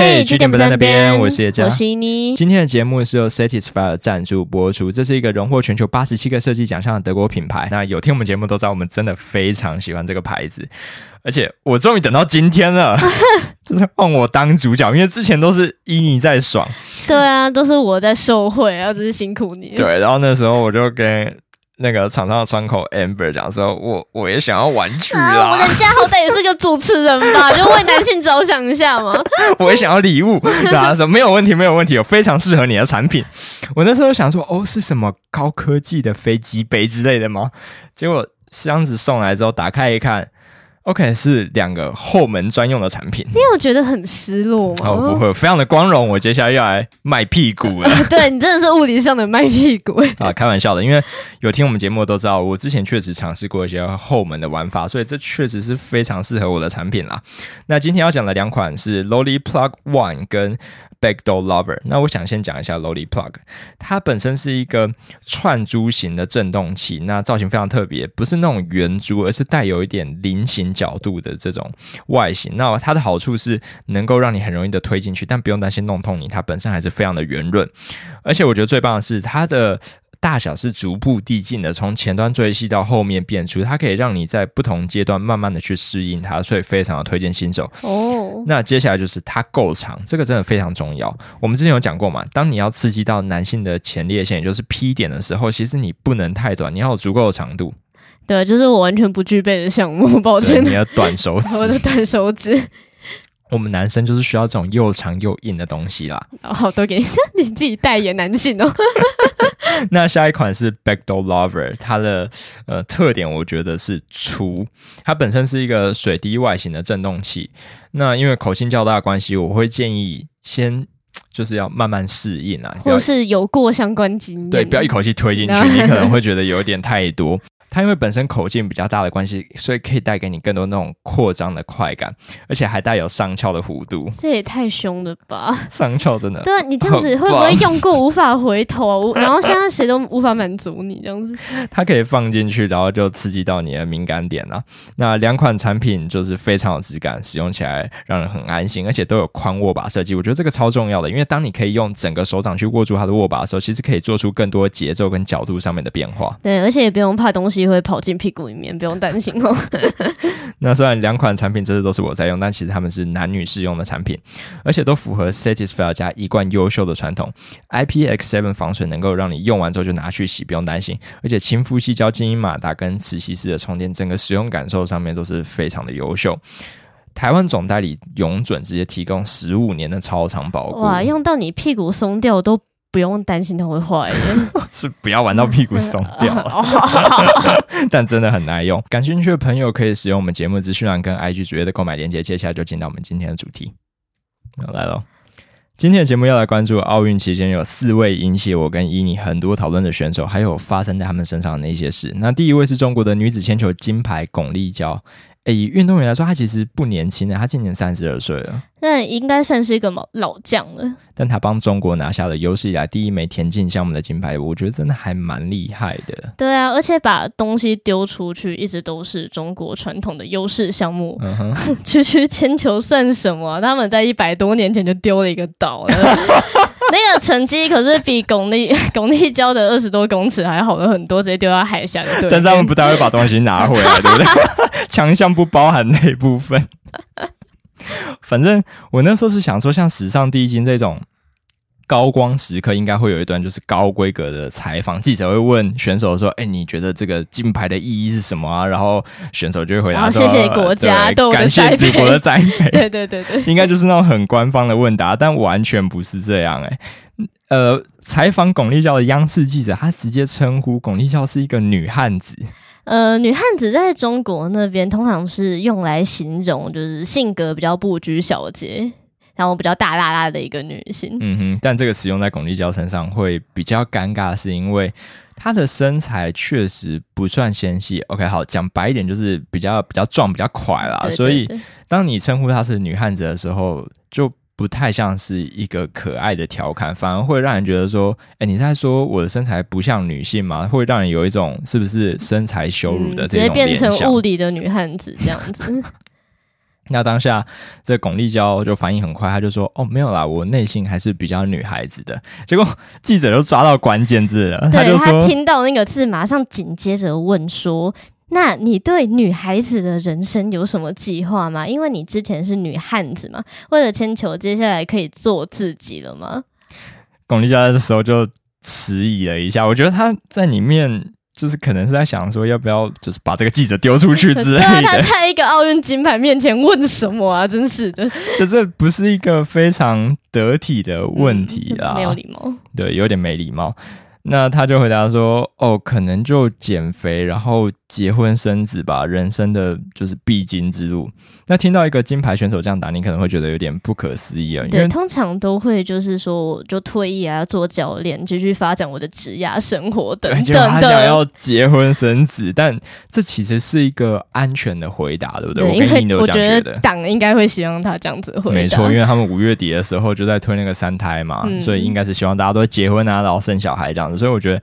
嘿，据点不在那边，我是叶佳，我是妮。今天的节目是由 Satisfyer 赞助播出，这是一个荣获全球八十七个设计奖项的德国品牌。那有听我们节目都知道，我们真的非常喜欢这个牌子，而且我终于等到今天了，就是换我当主角，因为之前都是依妮在爽，对啊，都是我在受贿，然后真是辛苦你。对，然后那时候我就跟。那个场上的窗口 Amber 讲说，我我也想要玩具啦。啊、我人家好歹也是个主持人吧，就为男性着想一下嘛。我也想要礼物，对他说没有问题，没有问题，有非常适合你的产品。我那时候想说，哦，是什么高科技的飞机杯之类的吗？结果箱子送来之后，打开一看。OK，是两个后门专用的产品。你有觉得很失落吗？哦，不会，非常的光荣。我接下来要来卖屁股了。对，你真的是物理上的卖屁股。啊，开玩笑的，因为有听我们节目的都知道，我之前确实尝试过一些后门的玩法，所以这确实是非常适合我的产品啦。那今天要讲的两款是 Lolly Plug One 跟 Backdoor Lover，那我想先讲一下 Lolly Plug，它本身是一个串珠型的振动器，那造型非常特别，不是那种圆珠，而是带有一点菱形角度的这种外形。那它的好处是能够让你很容易的推进去，但不用担心弄痛你，它本身还是非常的圆润。而且我觉得最棒的是它的。大小是逐步递进的，从前端最细到后面变出，它可以让你在不同阶段慢慢的去适应它，所以非常的推荐新手。哦，那接下来就是它够长，这个真的非常重要。我们之前有讲过嘛，当你要刺激到男性的前列腺，也就是 P 点的时候，其实你不能太短，你要有足够的长度。对，就是我完全不具备的项目，抱歉。你要短手指，我的短手指。我们男生就是需要这种又长又硬的东西啦。好都给你，你自己代言男性哦。那下一款是 Backdoor Lover，它的呃特点我觉得是粗，它本身是一个水滴外形的震动器。那因为口径较大的关系，我会建议先就是要慢慢适应啊，或是有过相关经验，对，不要一口气推进去，你可能会觉得有点太多。它因为本身口径比较大的关系，所以可以带给你更多那种扩张的快感，而且还带有上翘的弧度。这也太凶了吧！上翘真的。对啊，你这样子会不会用过无法回头？然后现在谁都无法满足你这样子。它可以放进去，然后就刺激到你的敏感点啊。那两款产品就是非常有质感，使用起来让人很安心，而且都有宽握把设计。我觉得这个超重要的，因为当你可以用整个手掌去握住它的握把的时候，其实可以做出更多节奏跟角度上面的变化。对，而且也不用怕东西。会跑进屁股里面，不用担心哦。那虽然两款产品这次都是我在用，但其实他们是男女适用的产品，而且都符合 Satisfyer 家一贯优秀的传统。IPX7 防水能够让你用完之后就拿去洗，不用担心。而且亲肤矽胶精英马达跟磁吸式的充电，整个使用感受上面都是非常的优秀。台湾总代理永准直接提供十五年的超长保护，哇，用到你屁股松掉都。不用担心它会坏，是不要玩到屁股松掉了，但真的很耐用。感兴趣的朋友可以使用我们节目资讯栏跟 IG 主页的购买链接。接下来就进到我们今天的主题，来喽。今天的节目要来关注奥运期间有四位引起我跟伊妮很多讨论的选手，还有发生在他们身上的那些事。那第一位是中国的女子铅球金牌巩立姣。诶，以运动员来说，她其实不年轻的，她今年三十二岁了，那应该算是一个老老将了。但他帮中国拿下了有史以来第一枚田径项目的金牌，我觉得真的还蛮厉害的。对啊，而且把东西丢出去，一直都是中国传统的优势项目。区区铅球算什么？他们在一百多年前就丢了一个岛了。那个成绩可是比巩俐 巩俐教的二十多公尺还好了很多，直接丢到海峡对。但是他们不太会把东西拿回来，对不对？强项不包含那一部分。反正我那时候是想说，像史上第一金这种。高光时刻应该会有一段就是高规格的采访，记者会问选手说：“哎、欸，你觉得这个金牌的意义是什么啊？”然后选手就会回答说：“谢谢国家，感谢祖国的栽培。”对对对对，应该就是那种很官方的问答，但完全不是这样、欸。哎，呃，采访巩立姣的央视记者，他直接称呼巩立姣是一个女汉子。呃，女汉子在中国那边通常是用来形容就是性格比较不拘小节。然后比较大剌剌的一个女性，嗯哼，但这个使用在巩立姣身上会比较尴尬，是因为她的身材确实不算纤细。OK，好，讲白一点就是比较比较壮、比较快啦。对对对，所以当你称呼她是女汉子的时候，就不太像是一个可爱的调侃，反而会让人觉得说，哎，你在说我的身材不像女性吗？会让人有一种是不是身材羞辱的这种联想，嗯，直接变成物理的女汉子这样子。那当下这巩立姣就反应很快，他就说：“哦，没有啦，我内心还是比较女孩子的。”结果记者就抓到关键字了，对，他就说：“他听到那个字，马上紧接着问说：‘那你对女孩子的人生有什么计划吗？因为你之前是女汉子嘛，为了千秋，接下来可以做自己了吗？’”巩立姣这时候就迟疑了一下，我觉得他在里面。就是可能是在想说，要不要就是把这个记者丢出去之类的。他在一个奥运金牌面前问什么啊？真是的，就这不是一个非常得体的问题啊，嗯，没有礼貌。对，有点没礼貌。那他就回答说：“哦，可能就减肥，然后。”结婚生子吧，人生的就是必经之路。那听到一个金牌选手这样答，你可能会觉得有点不可思议啊。对，通常都会就是说，就退役啊，做教练，继续发展我的职业生活等等的。他想要结婚生子，但这其实是一个安全的回答，对不对？对，我跟你都觉得。党应该会希望他这样子回答。没错，因为他们五月底的时候就在推那个三胎嘛，嗯、所以应该是希望大家都结婚啊，然后生小孩这样子。所以我觉得。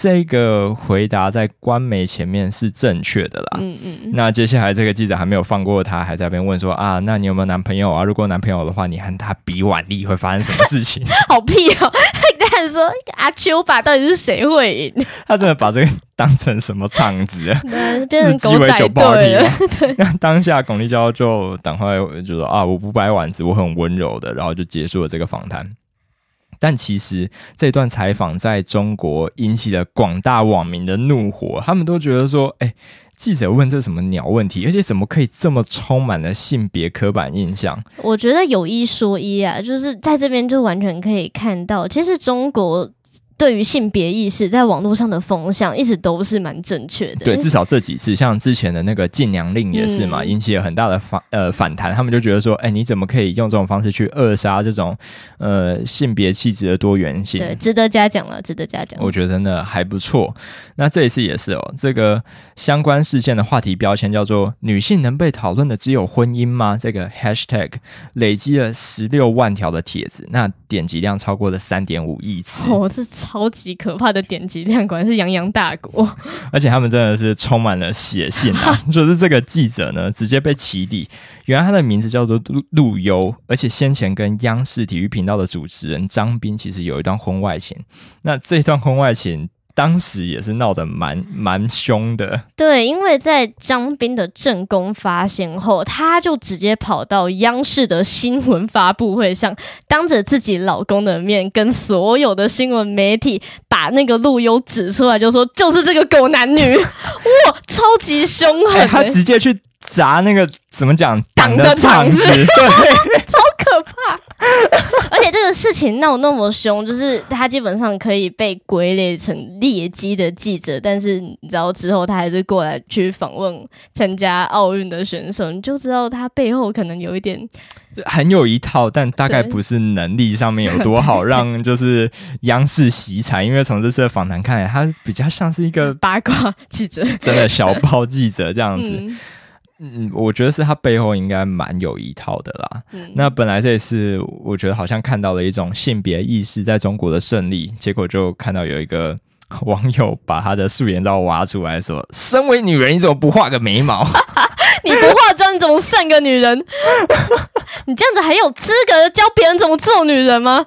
这个回答在官媒前面是正确的啦。嗯嗯。那接下来这个记者还没有放过他，还在那边问说啊，那你有没有男朋友啊？如果男朋友的话，你和他比腕力会发生什么事情？好屁哦！他说阿丘吧，到底是谁会赢？他真的把这个当成什么场子啊？变成狗仔队了。对。那当下巩立姣就赶快就说啊，我不掰腕子，我很温柔的，然后就结束了这个访谈。但其实这段采访在中国引起了广大网民的怒火，他们都觉得说：“哎、欸，记者问这什么鸟问题？而且怎么可以这么充满了性别刻板印象？”我觉得有一说一啊，就是在这边就完全可以看到，其实中国。对于性别意识，在网络上的风向一直都是蛮正确的。对，至少这几次，像之前的那个禁娘令也是嘛，嗯、引起了很大的反呃反弹。他们就觉得说，哎，你怎么可以用这种方式去扼杀这种呃性别气质的多元性？对，值得嘉奖了，值得嘉奖。我觉得呢还不错。那这一次也是哦，这个相关事件的话题标签叫做“女性能被讨论的只有婚姻吗？”这个 hashtag 累积了十六万条的帖子，那点击量超过了三点五亿次。哦，这超级可怕的点击量，果然是泱泱大国。而且他们真的是充满了血性啊！就是这个记者呢，直接被起底。原来他的名字叫做陆陆游，而且先前跟央视体育频道的主持人张斌其实有一段婚外情。那这段婚外情。当时也是闹得蛮蛮凶的，对，因为在张斌的正宫发现后，他就直接跑到央视的新闻发布会上，当着自己老公的面，跟所有的新闻媒体把那个陆优指出来，就说就是这个狗男女，哇，超级凶狠、欸，他直接去砸那个怎么讲党的场子，对。而且这个事情闹那么凶，就是他基本上可以被归类成劣迹的记者，但是你知道之后他还是过来去访问参加奥运的选手，你就知道他背后可能有一点很有一套，但大概不是能力上面有 多好，让就是央视洗彩。因为从这次的访谈看来，他比较像是一个八卦记者，真的小报记者这样子。嗯嗯，我觉得是他背后应该蛮有一套的啦。嗯、那本来这一次，我觉得好像看到了一种性别意识在中国的胜利，结果就看到有一个 网友把他的素颜照挖出来说：“身为女人，你怎么不画个眉毛？你不化妆，你怎么算个女人？你这样子还有资格教别人怎么做女人吗？”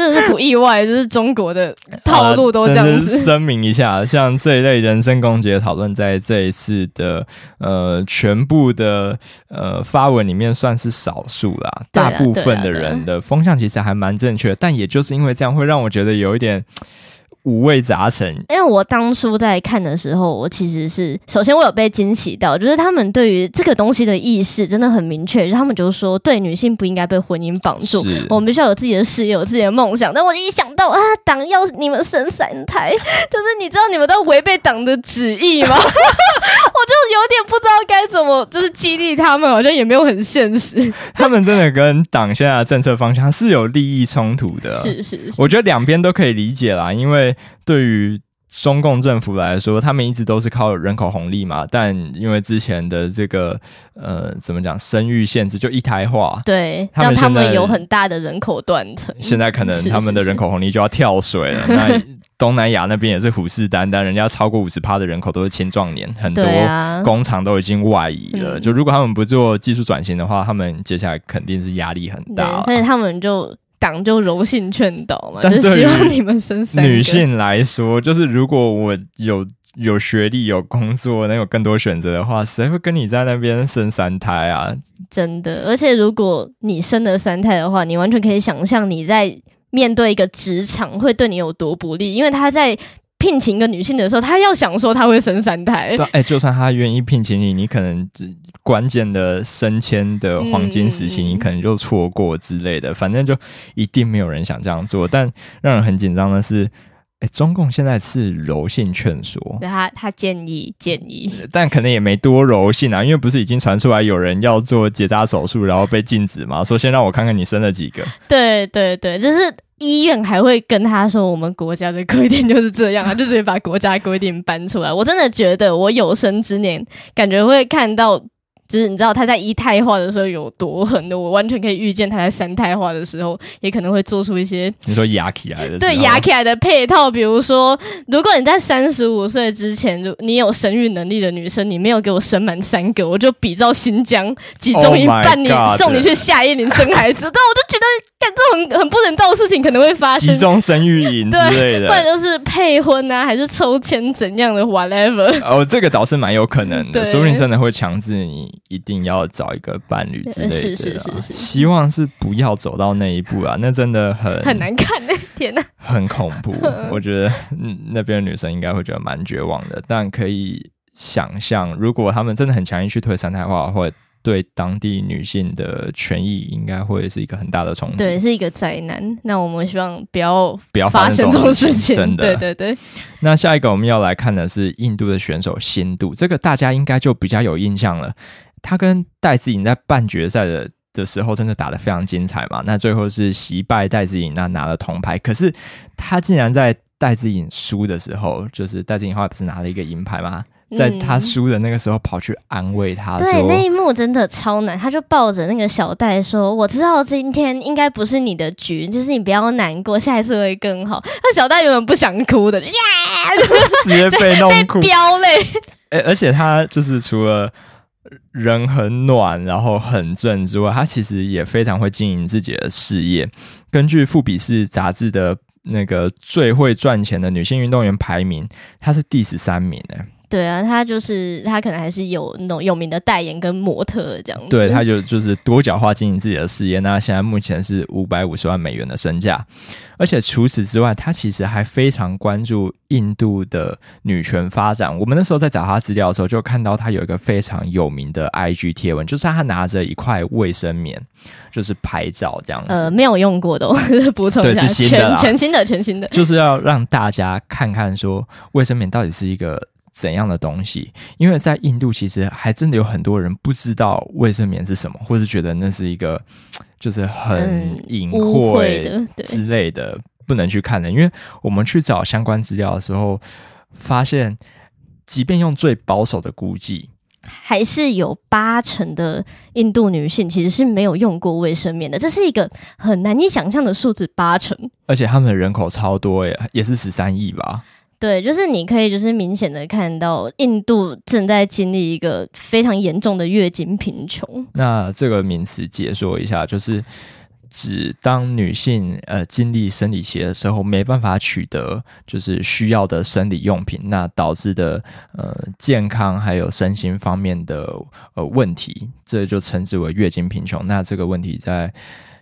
真的是不意外，就是中国的套路都这样子。声明一下，像这一类人身攻击的讨论，在这一次的呃全部的呃发文里面算是少数啦。大部分的人的风向其实还蛮正确，但也就是因为这样，会让我觉得有一点。五味杂陈，因为我当初在看的时候，我其实是首先我有被惊喜到，就是他们对于这个东西的意识真的很明确，就是、他们就说，对女性不应该被婚姻绑住，我们必须要有自己的事业，有自己的梦想。但我一想到啊，党要你们生三胎，就是你知道你们都违背党的旨意吗？我就有点不知道该怎么，就是激励他们，好像也没有很现实。他们真的跟党现在的政策方向是有利益冲突的，是是是，我觉得两边都可以理解啦，因为。对于中共政府来说，他们一直都是靠人口红利嘛，但因为之前的这个呃，怎么讲，生育限制就一胎化，对，让他们有很大的人口断层。现在可能他们的人口红利就要跳水了。是是是，那东南亚那边也是虎视眈眈，人家超过五十趴的人口都是青壮年，很多工厂都已经外移了。啊、就如果他们不做技术转型的话，他们接下来肯定是压力很大。所以他们就党就柔性劝导嘛，就希望你们生三个。女性来说，就是如果我有有学历、有工作，能有更多选择的话，谁会跟你在那边生三胎啊？真的，而且如果你生了三胎的话，你完全可以想象你在。面对一个职场会对你有多不利？因为他在聘请一个女性的时候，她要想说她会生三胎。对，哎、欸，就算她愿意聘请你，你可能关键的升迁的黄金时期，你可能就错过之类的。嗯、反正就一定没有人想这样做。但让人很紧张的是。哎，中共现在是柔性劝说，对他他建议建议，但可能也没多柔性啊，因为不是已经传出来有人要做结扎手术，然后被禁止嘛？说先让我看看你生了几个。对对对，就是医院还会跟他说，我们国家的规定就是这样他，就直接把国家规定搬出来。我真的觉得我有生之年，感觉会看到。就是你知道他在一胎化的时候有多狠的，我完全可以预见他在三胎化的时候也可能会做出一些你说牙起来的对牙起来的配套，比如说，如果你在三十五岁之前，如你有生育能力的女生，你没有给我生满三个，我就比照新疆集中营办理送你去夏令营生孩子。但我就觉得。干这种很不人道的事情可能会发生，集中生育营之类的，或者就是配婚啊，还是抽签怎样的，whatever。哦，这个倒是蛮有可能的，说不定真的会强制你一定要找一个伴侣之类的。是是是是是，希望是不要走到那一步啊，那真的很很难看那 天呐，很恐怖。我觉得那边的女生应该会觉得蛮绝望的，但可以想象，如果他们真的很强硬去推三胎化，会对当地女性的权益应该会是一个很大的冲击，对，是一个灾难。那我们希望不要不要发生这种事情，真的。对对对。那下一个我们要来看的是印度的选手辛度，这个大家应该就比较有印象了。他跟戴资颖在半决赛的的时候真的打得非常精彩嘛？那最后是惜败戴资颖，那拿了铜牌。可是他竟然在戴资颖输的时候，就是戴资颖后来不是拿了一个银牌吗？在他输的那个时候，跑去安慰他。对，那一幕真的超难。他就抱着那个小戴说：“我知道今天应该不是你的局，就是你不要难过，下一次会更好。”那小戴原本不想哭的，呀，直接被弄哭，飙泪。哎，而且他就是除了人很暖，然后很正之外，他其实也非常会经营自己的事业。根据《富比士》杂志的那个最会赚钱的女性运动员排名，她是第十三名诶。对啊，他就是他，可能还是有那种有名的代言跟模特这样子。对，他就就是多角化经营自己的事业。那现在目前是五百五十万美元的身价，而且除此之外，他其实还非常关注印度的女权发展。我们那时候在找他资料的时候，就看到他有一个非常有名的 IG 贴文，就是他拿着一块卫生棉，就是拍照这样子。呃，没有用过的，补充一下，对，是新的，全全新的，全新的，就是要让大家看看说卫生棉到底是一个。怎样的东西？因为在印度，其实还真的有很多人不知道卫生棉是什么，或是觉得那是一个 就是很隐晦之类的，不能去看的。因为我们去找相关资料的时候，发现，即便用最保守的估计，还是有八成的印度女性其实是没有用过卫生棉的。这是一个很难以想象的数字，八成。而且他们的人口超多耶，也是十三亿吧。对，就是你可以就是明显的看到，印度正在经历一个非常严重的月经贫穷。那这个名词解说一下，就是指当女性呃经历生理期的时候，没办法取得就是需要的生理用品，那导致的呃健康还有身心方面的呃问题，这就称之为月经贫穷。那这个问题在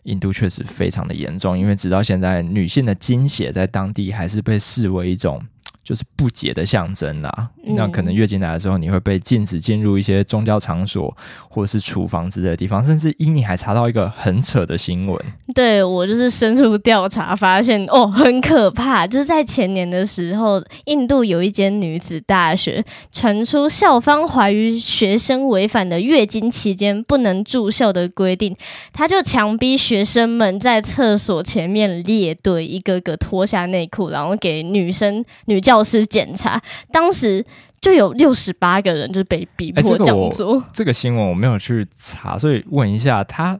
印度确实非常的严重，因为直到现在，女性的经血在当地还是被视为一种。就是不解的象征啦。嗯、那可能月经来的时候，你会被禁止进入一些宗教场所，或者是厨房之类的地方。甚至英尼还查到一个很扯的新闻。对，我就是深入调查，发现哦，很可怕。就是在前年的时候，印度有一间女子大学传出校方怀疑学生违反了月经期间不能住校的规定，他就强逼学生们在厕所前面列队，一个个脱下内裤，然后给女生女教。老师检查，当时就有六十八个人就被逼迫这样做。欸这个。这个新闻我没有去查，所以问一下他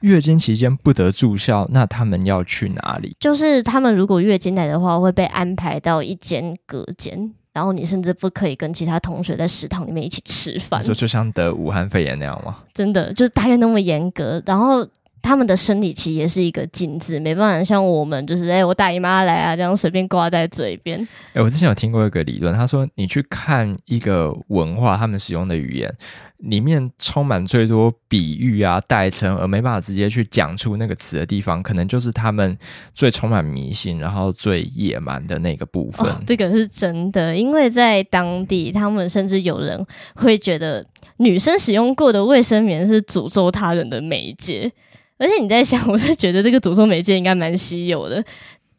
月经期间不得住校，那他们要去哪里？就是他们如果月经来的话，会被安排到一间隔间，然后你甚至不可以跟其他同学在食堂里面一起吃饭。说就像得武汉肺炎那样吗？真的，就大概那么严格，然后。他们的生理期也是一个禁字，没办法像我们，就是哎、欸，我大姨妈来啊，这样随便挂在嘴边。哎、欸，我之前有听过一个理论，他说你去看一个文化，他们使用的语言里面充满最多比喻啊、代称，而没办法直接去讲出那个词的地方，可能就是他们最充满迷信，然后最野蛮的那个部分。哦，这个是真的，因为在当地，他们甚至有人会觉得女生使用过的卫生棉是诅咒他人的媒介。而且你在想，我是觉得这个读书媒介应该蛮稀有的，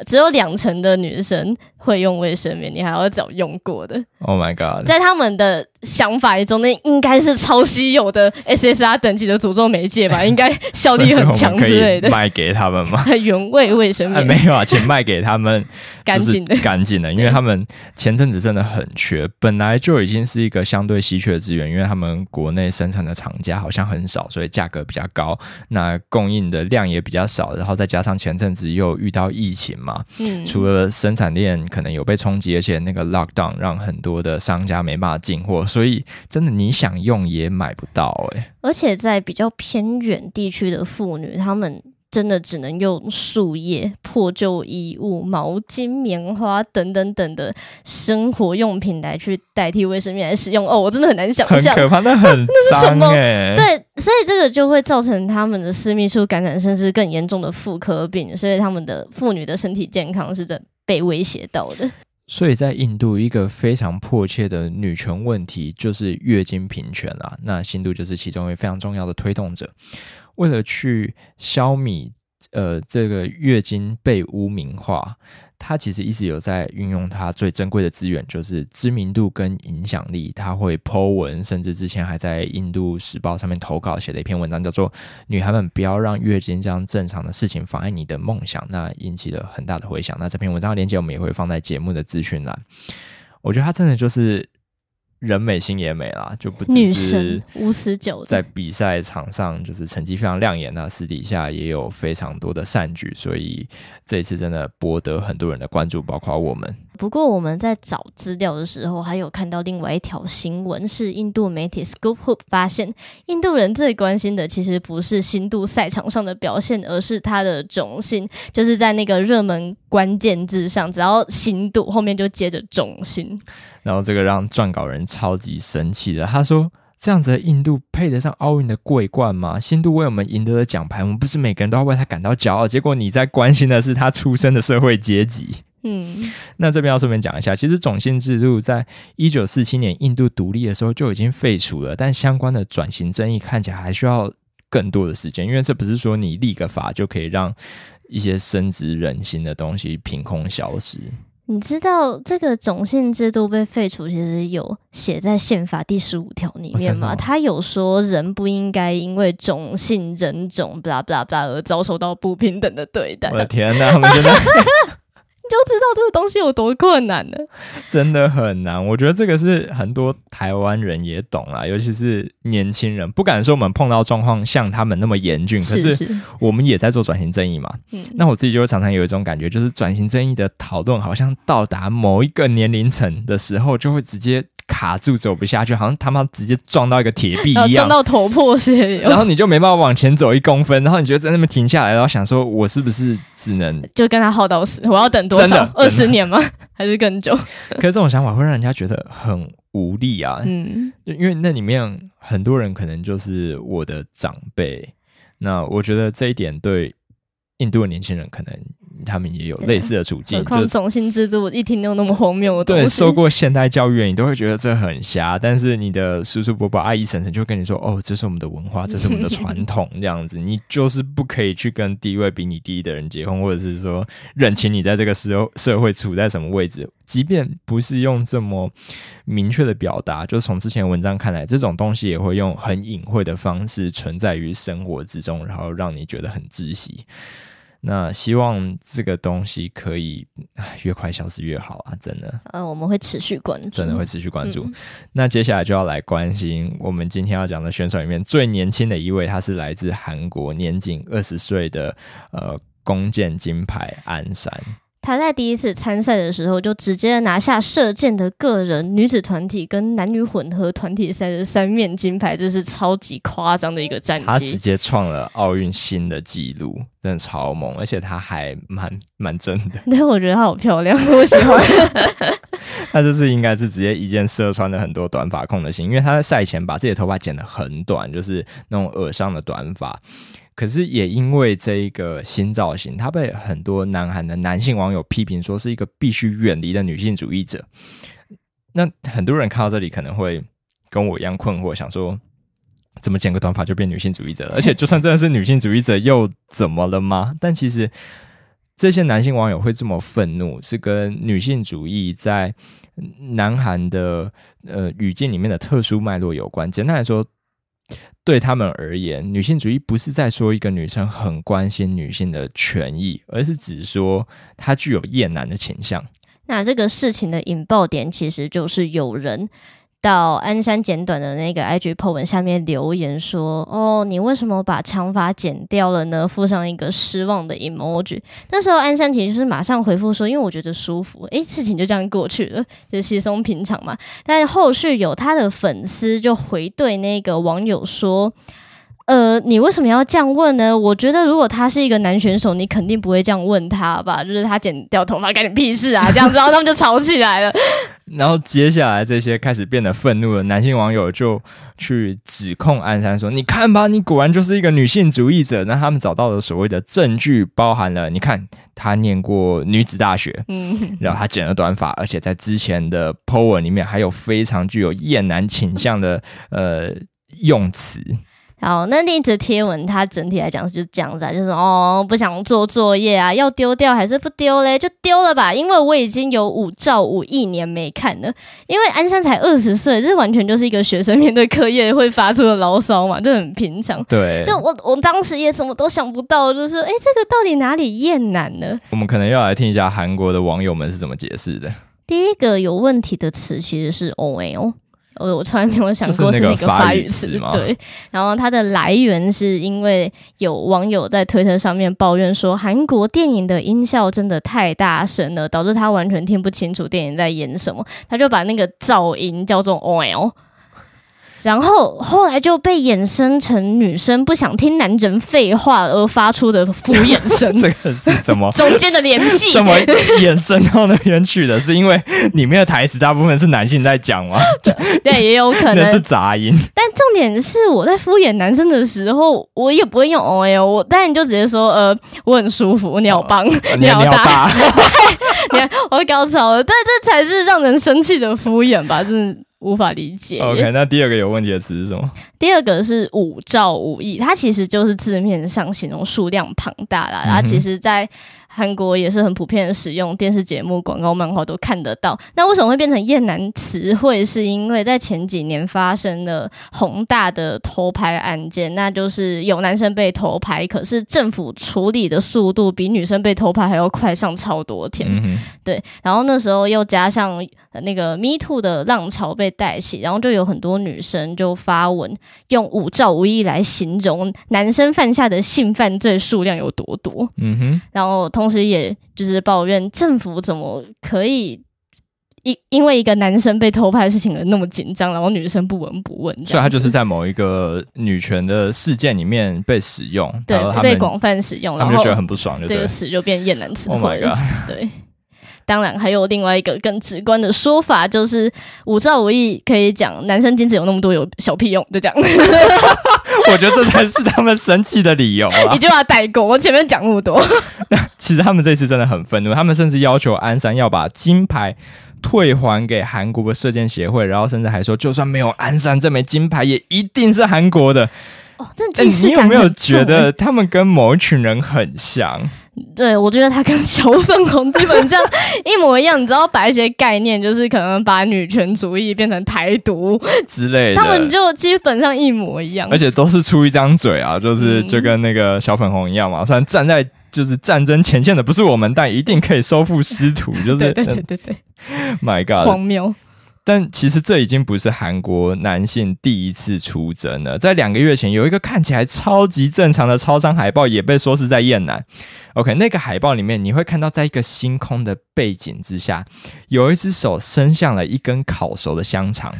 只有两成的女生会用卫生棉，你还要找用过的。Oh my god！在他们的想法中，那应该是超稀有的 SSR 等级的诅咒媒介吧？应该效力很强之类的。卖给他们吗？原味卫生棉、啊、没有啊，请卖给他们 干净的，干净的，因为他们前阵子真的很缺，本来就已经是一个相对稀缺的资源，因为他们国内生产的厂家好像很少，所以价格比较高，那供应的量也比较少，然后再加上前阵子又遇到疫情嘛，嗯，除了生产链可能有被冲击，而且那个 lockdown 让很多的商家没办法进货，所以真的你想用也买不到哎、欸。而且在比较偏远地区的妇女，她们真的只能用树叶、破旧衣物、毛巾、棉花等等等的生活用品来去代替卫生棉来使用。哦，我真的很难想象，很可怕，那很、欸、那是什么？对，所以这个就会造成他们的私密处感染，甚至更严重的妇科病。所以他们的妇女的身体健康是在被威胁到的。所以在印度，一个非常迫切的女权问题就是月经平权啦。那新度就是其中一个非常重要的推动者。为了去消弭呃这个月经被污名化。他其实一直有在运用他最珍贵的资源，就是知名度跟影响力。他会 Po 文，甚至之前还在《印度时报》上面投稿写了一篇文章，叫做《女孩们不要让月经这样正常的事情妨碍你的梦想》，那引起了很大的回响。那这篇文章的链接我们也会放在节目的资讯栏。我觉得他真的就是。人美心也美啦，就不只是无死角，在比赛场上就是成绩非常亮眼，那私底下也有非常多的善举，所以这一次真的博得很多人的关注，包括我们。不过我们在找资料的时候，还有看到另外一条新闻，是印度媒体 Scoop Hoop 发现，印度人最关心的其实不是新度赛场上的表现，而是他的种姓，就是在那个热门关键字上，只要新度后面就接着种姓。然后这个让撰稿人超级生气的，他说：“这样子的印度配得上奥运的桂冠吗？新度为我们赢得了奖牌，我们不是每个人都要为他感到骄傲？结果你在关心的是他出生的社会阶级。”嗯，那这边要顺便讲一下，其实种姓制度在一九四七年印度独立的时候就已经废除了，但相关的转型争议看起来还需要更多的时间，因为这不是说你立个法就可以让一些深植人心的东西凭空消失。你知道这个种姓制度被废除，其实有写在宪法第十五条里面吗？他、哦哦、有说人不应该因为种姓、人种、blah blah blah 而遭受到不平等的对待。我的天哪，他们真的。你就知道这个东西有多困难了，真的很难。我觉得这个是很多台湾人也懂啦，尤其是年轻人，不敢说我们碰到状况像他们那么严峻，可是我们也在做转型正义嘛。是是那我自己就会常常有一种感觉，就是转型正义的讨论好像到达某一个年龄层的时候，就会直接。卡住走不下去，好像他妈直接撞到一个铁壁一样，撞到头破血流，然后你就没办法往前走一公分，然后你就在那边停下来，然后想说，我是不是只能就跟他耗到死？我要等多少？二十年吗？还是更久？可是这种想法会让人家觉得很无力啊。嗯，因为那里面很多人可能就是我的长辈，那我觉得这一点对印度的年轻人可能。他们也有类似的处境，何况种姓制度一听就那么荒谬的。对，受过现代教育，你都会觉得这很瞎。但是你的叔叔伯伯、阿姨婶婶就会跟你说：“哦，这是我们的文化，这是我们的传统。”这样子，你就是不可以去跟地位比你低的人结婚，或者是说认清你在这个时候社会处在什么位置。即便不是用这么明确的表达，就从之前文章看来，这种东西也会用很隐晦的方式存在于生活之中，然后让你觉得很窒息。那希望这个东西可以越快消失越好啊！真的，呃，我们会持续关注，真的会持续关注。嗯、那接下来就要来关心我们今天要讲的选手里面最年轻的一位，他是来自韩国，年仅二十岁的呃弓箭金牌安山。他在第一次参赛的时候就直接拿下射箭的个人、女子团体跟男女混合团体赛的三面金牌，这是超级夸张的一个战绩。他直接创了奥运新的纪录，真的超猛，而且他还蛮蛮正的。对，我觉得她好漂亮，我喜欢。他这次应该是直接一箭射穿了很多短发控的心，因为他在赛前把自己的头发剪得很短，就是那种耳上的短发。可是也因为这一个新造型，他被很多南韩的男性网友批评说是一个必须远离的女性主义者。那很多人看到这里可能会跟我一样困惑，想说怎么剪个短发就变女性主义者了？而且就算真的是女性主义者，又怎么了吗？但其实这些男性网友会这么愤怒，是跟女性主义在南韩的呃语境里面的特殊脉络有关。简单来说。对他们而言，女性主义不是在说一个女生很关心女性的权益，而是指说她具有厌男的倾向。那这个事情的引爆点其实就是有人。到鞍山剪短的那个 IG po 文下面留言说：“哦，你为什么把长发剪掉了呢？”附上一个失望的 emoji。那时候鞍山其实是马上回复说：“因为我觉得舒服。”诶，事情就这样过去了，就稀松平常嘛。但后续有他的粉丝就回对那个网友说。呃，你为什么要这样问呢？我觉得如果他是一个男选手，你肯定不会这样问他吧？就是他剪掉头发，干你屁事啊？这样子，然后他们就吵起来了。然后接下来这些开始变得愤怒的男性网友就去指控安山说：“你看吧，你果然就是一个女性主义者。”那他们找到的所谓的证据，包含了你看他念过女子大学，嗯，然后他剪了短发，而且在之前的 po 文里面还有非常具有厌男倾向的呃用词。好，那另一则贴文，它整体来讲就是这样子啊，就是哦，不想做作业啊，要丢掉还是不丢嘞？就丢了吧，因为我已经有五兆五亿年没看了。因为安山才二十岁，这完全就是一个学生面对课业会发出的牢骚嘛，就很平常。对，就我我当时也怎么都想不到，就是哎，这个到底哪里厌男呢？我们可能要来听一下韩国的网友们是怎么解释的。第一个有问题的词其实是 OL。我我从来没有想过是那个发语词，对。然后它的来源是因为有网友在推特上面抱怨说，韩国电影的音效真的太大声了，导致他完全听不清楚电影在演什么，他就把那个噪音叫做 oil。然后后来就被衍生成女生不想听男人废话而发出的敷衍声，这个是怎么中间的联系？怎么衍生到那边去的？是因为里面的台词大部分是男性在讲吗？对，也有可能那是杂音。但重点是我在敷衍男生的时候，我也不会用 O L，我当然就直接说呃，我很舒服，你好棒，你好大，你看我高潮了，但，这才是让人生气的敷衍吧？真的。无法理解。OK，那第二个有问题的词是什么？第二个是五兆五亿，它其实就是字面上形容数量庞大啦。然后其实，在韩国也是很普遍的使用，电视节目、广告、漫画都看得到。那为什么会变成厌男词汇？是因为在前几年发生了宏大的偷拍案件，那就是有男生被偷拍，可是政府处理的速度比女生被偷拍还要快上超多天。嗯、对，然后那时候又加上那个 Me Too 的浪潮被带起，然后就有很多女生就发文用五兆五亿来形容男生犯下的性犯罪数量有多多。嗯哼，然后同。同时，也就是抱怨政府怎么可以因因为一个男生被偷拍的事情而那么紧张，然后女生不闻不问。所以，他就是在某一个女权的事件里面被使用，对，被广泛使用，他们就觉得很不爽，就这个词就变厌男词汇。Oh my god！对，当然还有另外一个更直观的说法，就是五兆五亿可以讲男生精子有那么多有小屁用，就这样。我觉得这才是他们生气的理由啊！一句话带过，我前面讲那么多。其实他们这次真的很愤怒，他们甚至要求鞍山要把金牌退还给韩国的射箭协会，然后甚至还说，就算没有鞍山这枚金牌，也一定是韩国的。哦，这既视感很重。你有没有觉得他们跟某一群人很像？对，我觉得他跟小粉红基本上一模一样。你知道，把一些概念，就是可能把女权主义变成台独 之类的，他们就基本上一模一样，而且都是出一张嘴啊，就是就跟那个小粉红一样嘛。虽然站在就是战争前线的不是我们，但一定可以收复失土。就是 对对对对对，My God，荒谬。但其实这已经不是韩国男性第一次出征了。在两个月前，有一个看起来超级正常的超商海报，也被说是在厌男。OK，那个海报里面你会看到，在一个星空的背景之下，有一只手伸向了一根烤熟的香肠，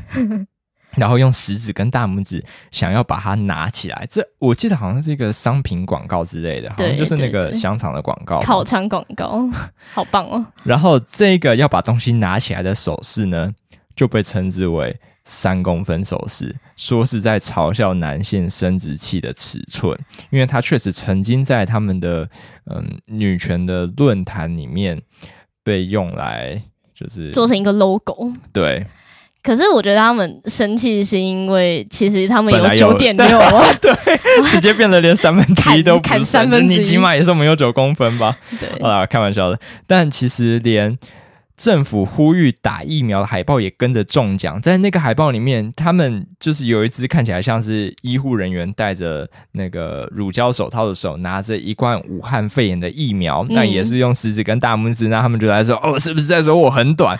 然后用食指跟大拇指想要把它拿起来。这我记得好像是一个商品广告之类的，好像就是那个香肠的广告，烤肠广告，好棒哦。然后这个要把东西拿起来的手势呢，就被称之为三公分手势，说是在嘲笑男性生殖器的尺寸，因为他确实曾经在他们的嗯女权的论坛里面被用来就是做成一个 logo。对，可是我觉得他们生气是因为其实他们有九点六，对，直接变得连三分之一都不 是，三分之一，你起码也是我们有九公分吧？对，啊，开玩笑的，但其实连。政府呼吁打疫苗的海报也跟着中奖，在那个海报里面，他们就是有一只看起来像是医护人员戴着那个乳胶手套的手，拿着一罐武汉肺炎的疫苗，那也是用食指跟大拇指，那他们就来说：“哦，是不是在说我很短？”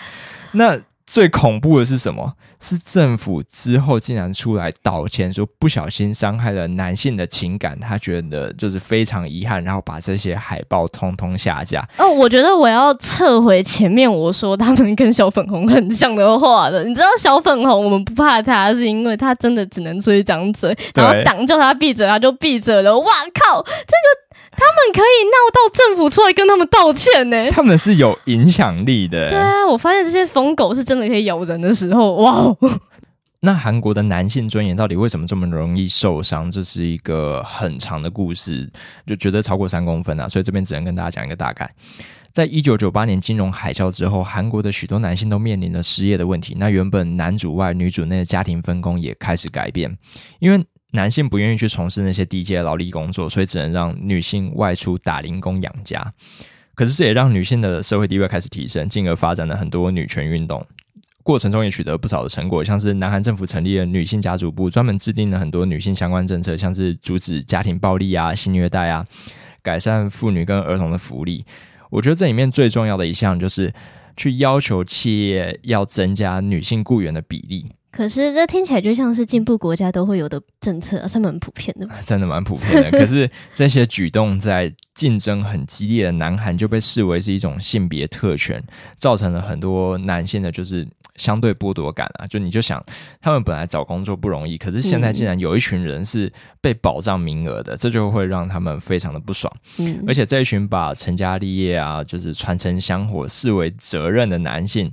那。最恐怖的是什么？是政府之后竟然出来道歉，说不小心伤害了男性的情感，他觉得就是非常遗憾，然后把这些海报通通下架。哦，我觉得我要撤回前面我说他们跟小粉红很像的话了。你知道小粉红我们不怕他，是因为他真的只能出一张嘴，然后党叫他闭嘴，他就闭嘴了。哇靠，这个。他们可以闹到政府出来跟他们道歉呢？他们是有影响力的。对啊，我发现这些疯狗是真的可以咬人的时候，哇！那韩国的男性尊严到底为什么这么容易受伤？这是一个很长的故事，就觉得超过三公分啊，所以这边只能跟大家讲一个大概。在一九九八年金融海啸之后，韩国的许多男性都面临了失业的问题。那原本男主外女主内的家庭分工也开始改变，因为。男性不愿意去从事那些低阶劳力工作，所以只能让女性外出打零工养家。可是这也让女性的社会地位开始提升，进而发展了很多女权运动。过程中也取得不少的成果，像是南韩政府成立了女性家族部，专门制定了很多女性相关政策，像是阻止家庭暴力啊、性虐待啊，改善妇女跟儿童的福利。我觉得这里面最重要的一项就是去要求企业要增加女性雇员的比例。可是这听起来就像是进步国家都会有的政策，算蛮普遍的。真的蛮普遍的。可是这些举动在竞争很激烈的南韩就被视为是一种性别特权，造成了很多男性的就是相对剥夺感啊。就你就想，他们本来找工作不容易，可是现在竟然有一群人是被保障名额的，这就会让他们非常的不爽。嗯，而且这一群把成家立业啊，就是传承香火视为责任的男性。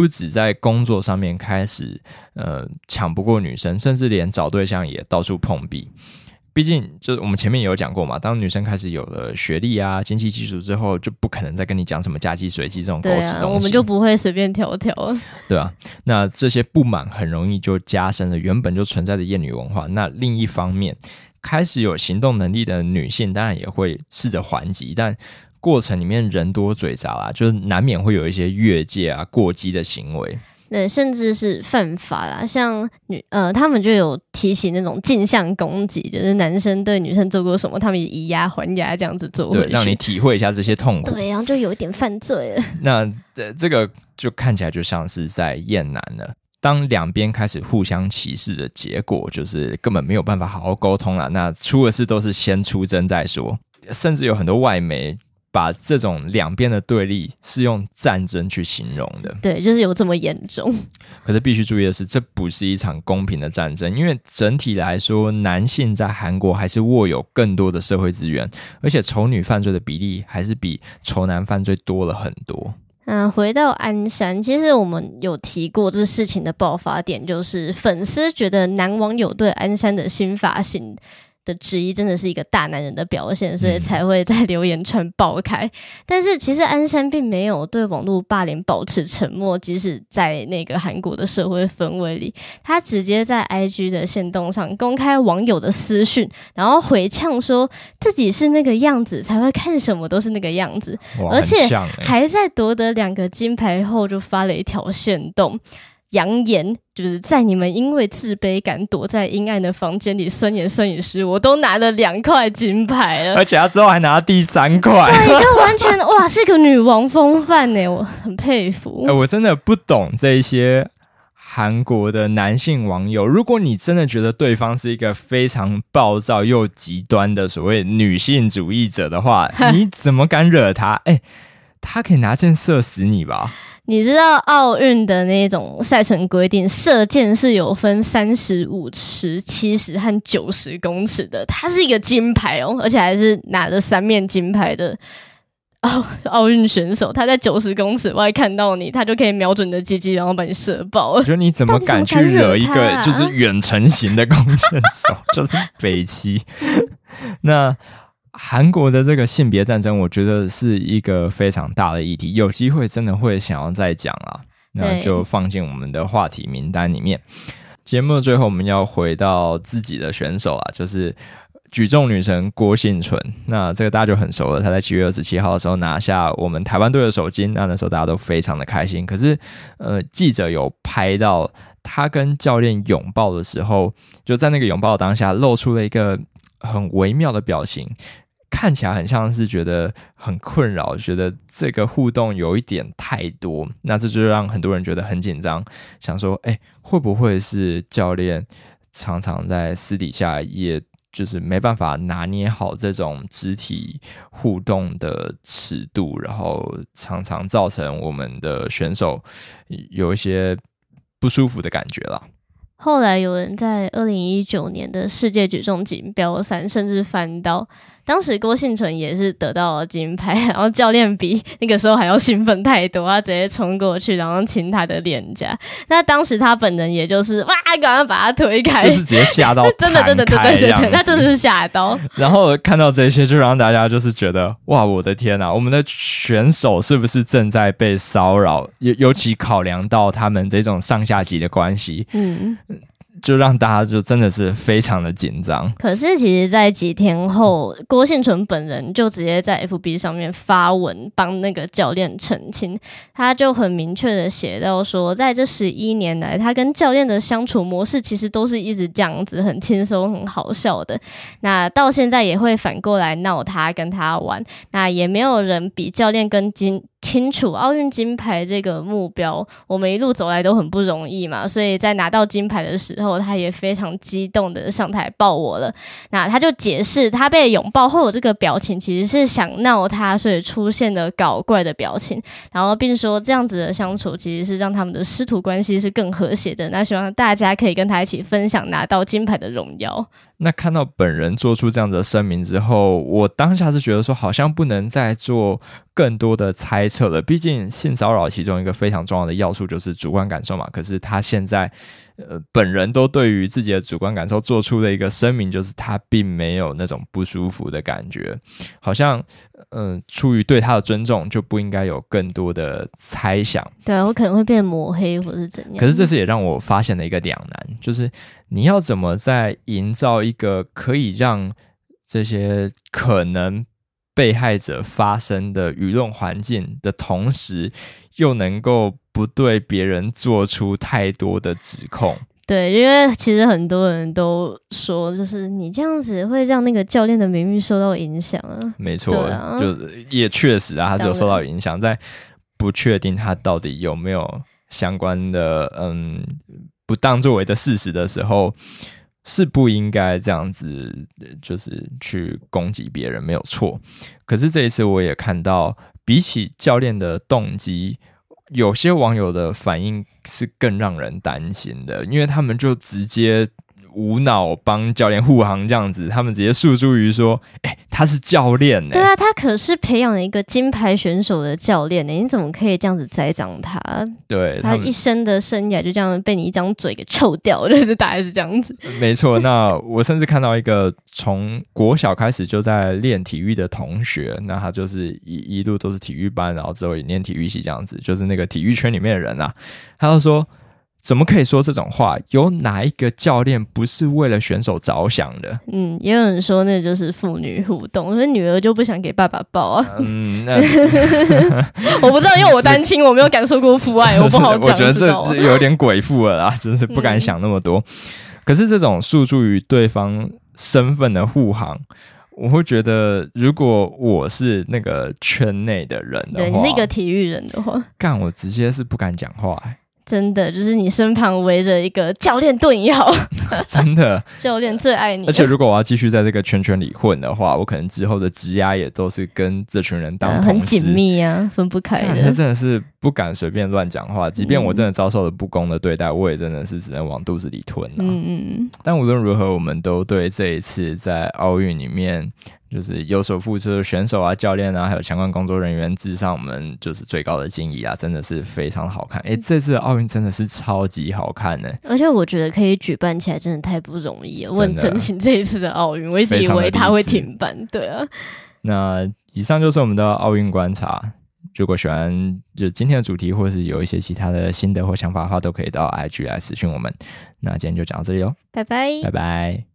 不止在工作上面开始，呃，抢不过女生，甚至连找对象也到处碰壁。毕竟，就是我们前面也有讲过嘛，当女生开始有了学历啊、经济基础之后，就不可能再跟你讲什么嫁鸡随鸡这种狗屎东西。啊，我们就不会随便挑挑。对啊，那这些不满很容易就加深了原本就存在的厌女文化。那另一方面，开始有行动能力的女性，当然也会试着还击，但。过程里面人多嘴杂啦，就是难免会有一些越界啊、过激的行为，对，甚至是犯法啦。像女呃，他们就有提起那种镜像攻击，就是男生对女生做过什么，他们也以牙还牙这样子做，对，让你体会一下这些痛苦。对，然后就有一点犯罪了。那这这个就看起来就像是在厌男了。当两边开始互相歧视的结果，就是根本没有办法好好沟通了。那出的事都是先出征再说，甚至有很多外媒。把这种两边的对立是用战争去形容的，对，就是有这么严重。可是必须注意的是，这不是一场公平的战争，因为整体来说，男性在韩国还是握有更多的社会资源，而且丑女犯罪的比例还是比丑男犯罪多了很多。嗯，回到鞍山，其实我们有提过，这事情的爆发点就是粉丝觉得男网友对鞍山的新发型的质疑真的是一个大男人的表现，所以才会在 留言串爆开。嗯、但是其实安山并没有对网络霸凌保持沉默，即使在那个韩国的社会氛围里，他直接在 IG 的线动上公开网友的私讯，然后回呛说自己是那个样子才会看什么都是那个样子，而且还在夺得两个金牌后就发了一条线动。扬言，就是在你们因为自卑感躲在阴暗的房间里酸言酸语时，我都拿了两块金牌了，而且他之后还拿了第三块，对，就完全 哇，是个女王风范呢，我很佩服。哎、欸，我真的不懂这一些。韩国的男性网友，如果你真的觉得对方是一个非常暴躁又极端的所谓女性主义者的话，你怎么敢惹他？哎、欸，他可以拿箭射死你吧？你知道奥运的那种赛程规定，射箭是有分三十五尺、七十和九十公尺的。它是一个金牌哦，而且还是拿了三面金牌的。奥奥运选手，他在九十公尺外看到你，他就可以瞄准你的鸡鸡，然后把你射爆。我觉得你怎么敢去惹一个就是远程型的弓箭手，就是北齐。那韩国的这个性别战争，我觉得是一个非常大的议题，有机会真的会想要再讲啊。那就放进我们的话题名单里面。节目的最后，我们要回到自己的选手啊，就是。举重女神郭婞淳，那这个大家就很熟了。她在七月二十七号的时候拿下我们台湾队的首金，那那时候大家都非常的开心。可是，呃，记者有拍到她跟教练拥抱的时候，就在那个拥抱当下露出了一个很微妙的表情，看起来很像是觉得很困扰，觉得这个互动有一点太多。那这就让很多人觉得很紧张，想说，哎，会不会是教练常常在私底下也。就是没办法拿捏好这种肢体互动的尺度，然后常常造成我们的选手有一些不舒服的感觉了。后来有人在二零一九年的世界举重锦标赛，甚至翻到当时郭幸存也是得到了金牌，然后教练比那个时候还要兴奋太多，他直接冲过去，然后亲他的脸颊。那当时他本人也就是哇，赶快把他推开，就是直接吓到，真的，真的，对对对对，他真的是吓到。然后看到这些，就让大家就是觉得哇，我的天呐，我们的选手是不是正在被骚扰？尤尤其考量到他们这种上下级的关系，嗯。就让大家就真的是非常的紧张。可是其实，在几天后，郭婞淳本人就直接在 FB 上面发文帮那个教练澄清，他就很明确的写到说，在这十一年来，他跟教练的相处模式其实都是一直这样子，很轻松、很好笑的。那到现在也会反过来闹他，跟他玩。那也没有人比教练跟金。清楚奥运金牌这个目标，我们一路走来都很不容易嘛，所以在拿到金牌的时候，他也非常激动的上台抱我了。那他就解释，他被拥抱后的这个表情其实是想闹他，所以出现的搞怪的表情。然后并说这样子的相处其实是让他们的师徒关系是更和谐的。那希望大家可以跟他一起分享拿到金牌的荣耀。那看到本人做出这样的声明之后，我当下是觉得说，好像不能再做更多的猜测了。毕竟性骚扰其中一个非常重要的要素就是主观感受嘛。可是他现在。呃，本人都对于自己的主观感受做出了一个声明，就是他并没有那种不舒服的感觉，好像，嗯、呃，出于对他的尊重，就不应该有更多的猜想。对啊，我可能会变抹黑或是怎样。可是这次也让我发现了一个两难，就是你要怎么在营造一个可以让这些可能被害者发生的舆论环境的同时，又能够。不对别人做出太多的指控，对，因为其实很多人都说，就是你这样子会让那个教练的名誉受到影响啊。没错，啊、就也确实啊，他是有受到影响，在不确定他到底有没有相关的嗯不当作为的事实的时候，是不应该这样子，就是去攻击别人，没有错。可是这一次我也看到，比起教练的动机。有些网友的反应是更让人担心的，因为他们就直接。无脑帮教练护航这样子，他们直接诉诸于说：“哎、欸，他是教练呢、欸。”对啊，他可是培养了一个金牌选手的教练呢、欸。你怎么可以这样子栽赃他？对，他一生的生涯就这样被你一张嘴给臭掉，就是大概是这样子。没错，那我甚至看到一个从国小开始就在练体育的同学，那他就是一一路都是体育班，然后之后也念体育系这样子，就是那个体育圈里面的人啊，他就说。怎么可以说这种话？有哪一个教练不是为了选手着想的？嗯，也有人说那就是父女互动，所以女儿就不想给爸爸抱啊。嗯，那 我不知道，因为我单亲，我没有感受过父爱，我不好讲。我觉得这有点鬼父了啦，就是不敢想那么多。嗯、可是这种诉诸于对方身份的护航，我会觉得，如果我是那个圈内的人的话，对，你是一个体育人的话，干我直接是不敢讲话、欸。真的，就是你身旁围着一个教练盾也好，真的教练最爱你。而且如果我要继续在这个圈圈里混的话，我可能之后的职压也都是跟这群人当很紧密啊，分不开的。他真的是不敢随便乱讲话，即便我真的遭受了不公的对待，我也真的是只能往肚子里吞了。嗯嗯嗯。但无论如何，我们都对这一次在奥运里面。就是有所付出的选手啊、教练啊，还有相关工作人员，致上我们就是最高的敬意啊！真的是非常好看。哎、欸，这次的奥运真的是超级好看呢、欸。而且我觉得可以举办起来真的太不容易了。我很珍惜这一次的奥运，我一直以为他会停办。对啊。那以上就是我们的奥运观察。如果喜欢就今天的主题，或是有一些其他的心得或想法的话，都可以到 IG 来私讯我们。那今天就讲到这里喽，拜拜，拜拜。